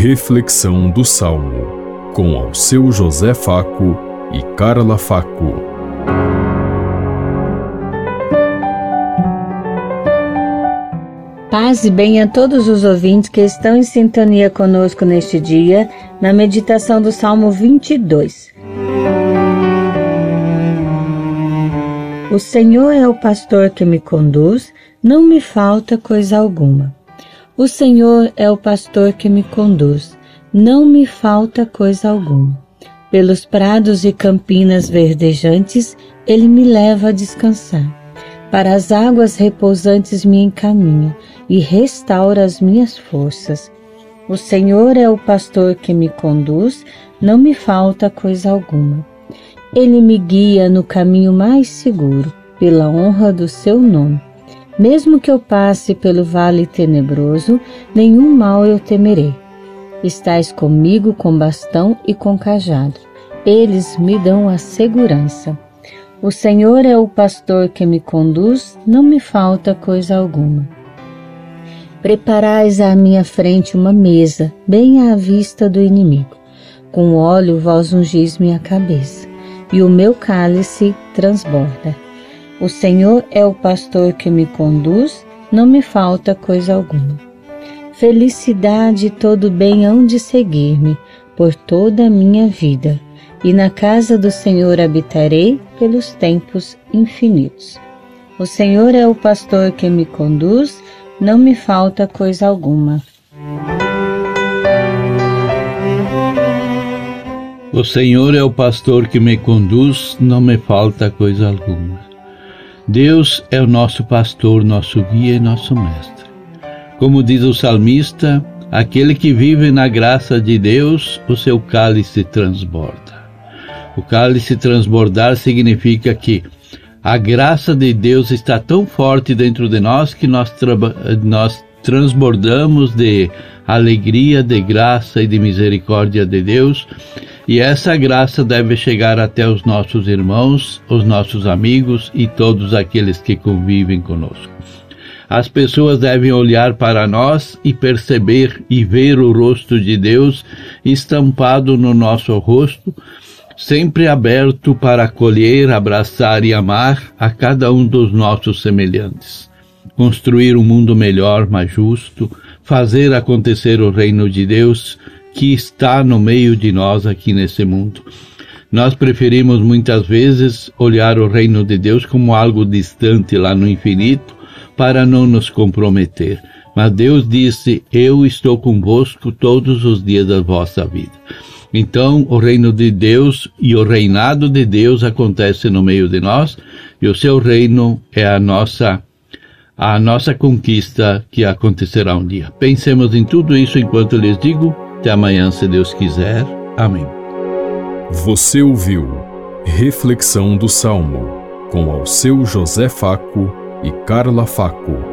Reflexão do Salmo, com ao seu José Faco e Carla Faco. Paz e bem a todos os ouvintes que estão em sintonia conosco neste dia, na meditação do Salmo 22. O Senhor é o pastor que me conduz, não me falta coisa alguma. O Senhor é o pastor que me conduz, não me falta coisa alguma. Pelos prados e campinas verdejantes, ele me leva a descansar. Para as águas repousantes me encaminha e restaura as minhas forças. O Senhor é o pastor que me conduz, não me falta coisa alguma. Ele me guia no caminho mais seguro, pela honra do seu nome. Mesmo que eu passe pelo vale tenebroso, nenhum mal eu temerei. Estás comigo com bastão e com cajado. Eles me dão a segurança. O Senhor é o pastor que me conduz, não me falta coisa alguma. Preparais à minha frente uma mesa, bem à vista do inimigo. Com óleo vós ungis minha cabeça, e o meu cálice transborda. O Senhor é o pastor que me conduz, não me falta coisa alguma. Felicidade e todo bem hão de seguir-me por toda a minha vida, e na casa do Senhor habitarei pelos tempos infinitos. O Senhor é o pastor que me conduz, não me falta coisa alguma. O Senhor é o pastor que me conduz, não me falta coisa alguma. Deus é o nosso pastor, nosso guia e nosso mestre. Como diz o salmista, aquele que vive na graça de Deus, o seu cálice transborda. O cálice transbordar significa que a graça de Deus está tão forte dentro de nós que nós, nós transbordamos de alegria, de graça e de misericórdia de Deus e essa graça deve chegar até os nossos irmãos, os nossos amigos e todos aqueles que convivem conosco. As pessoas devem olhar para nós e perceber e ver o rosto de Deus estampado no nosso rosto, sempre aberto para acolher, abraçar e amar a cada um dos nossos semelhantes. Construir um mundo melhor, mais justo, fazer acontecer o reino de Deus que está no meio de nós aqui nesse mundo. Nós preferimos muitas vezes olhar o reino de Deus como algo distante lá no infinito para não nos comprometer. Mas Deus disse: Eu estou convosco todos os dias da vossa vida. Então, o reino de Deus e o reinado de Deus acontece no meio de nós, e o seu reino é a nossa a nossa conquista que acontecerá um dia. Pensemos em tudo isso enquanto lhes digo até amanhã, se Deus quiser. Amém. Você ouviu Reflexão do Salmo com ao seu José Faco e Carla Faco.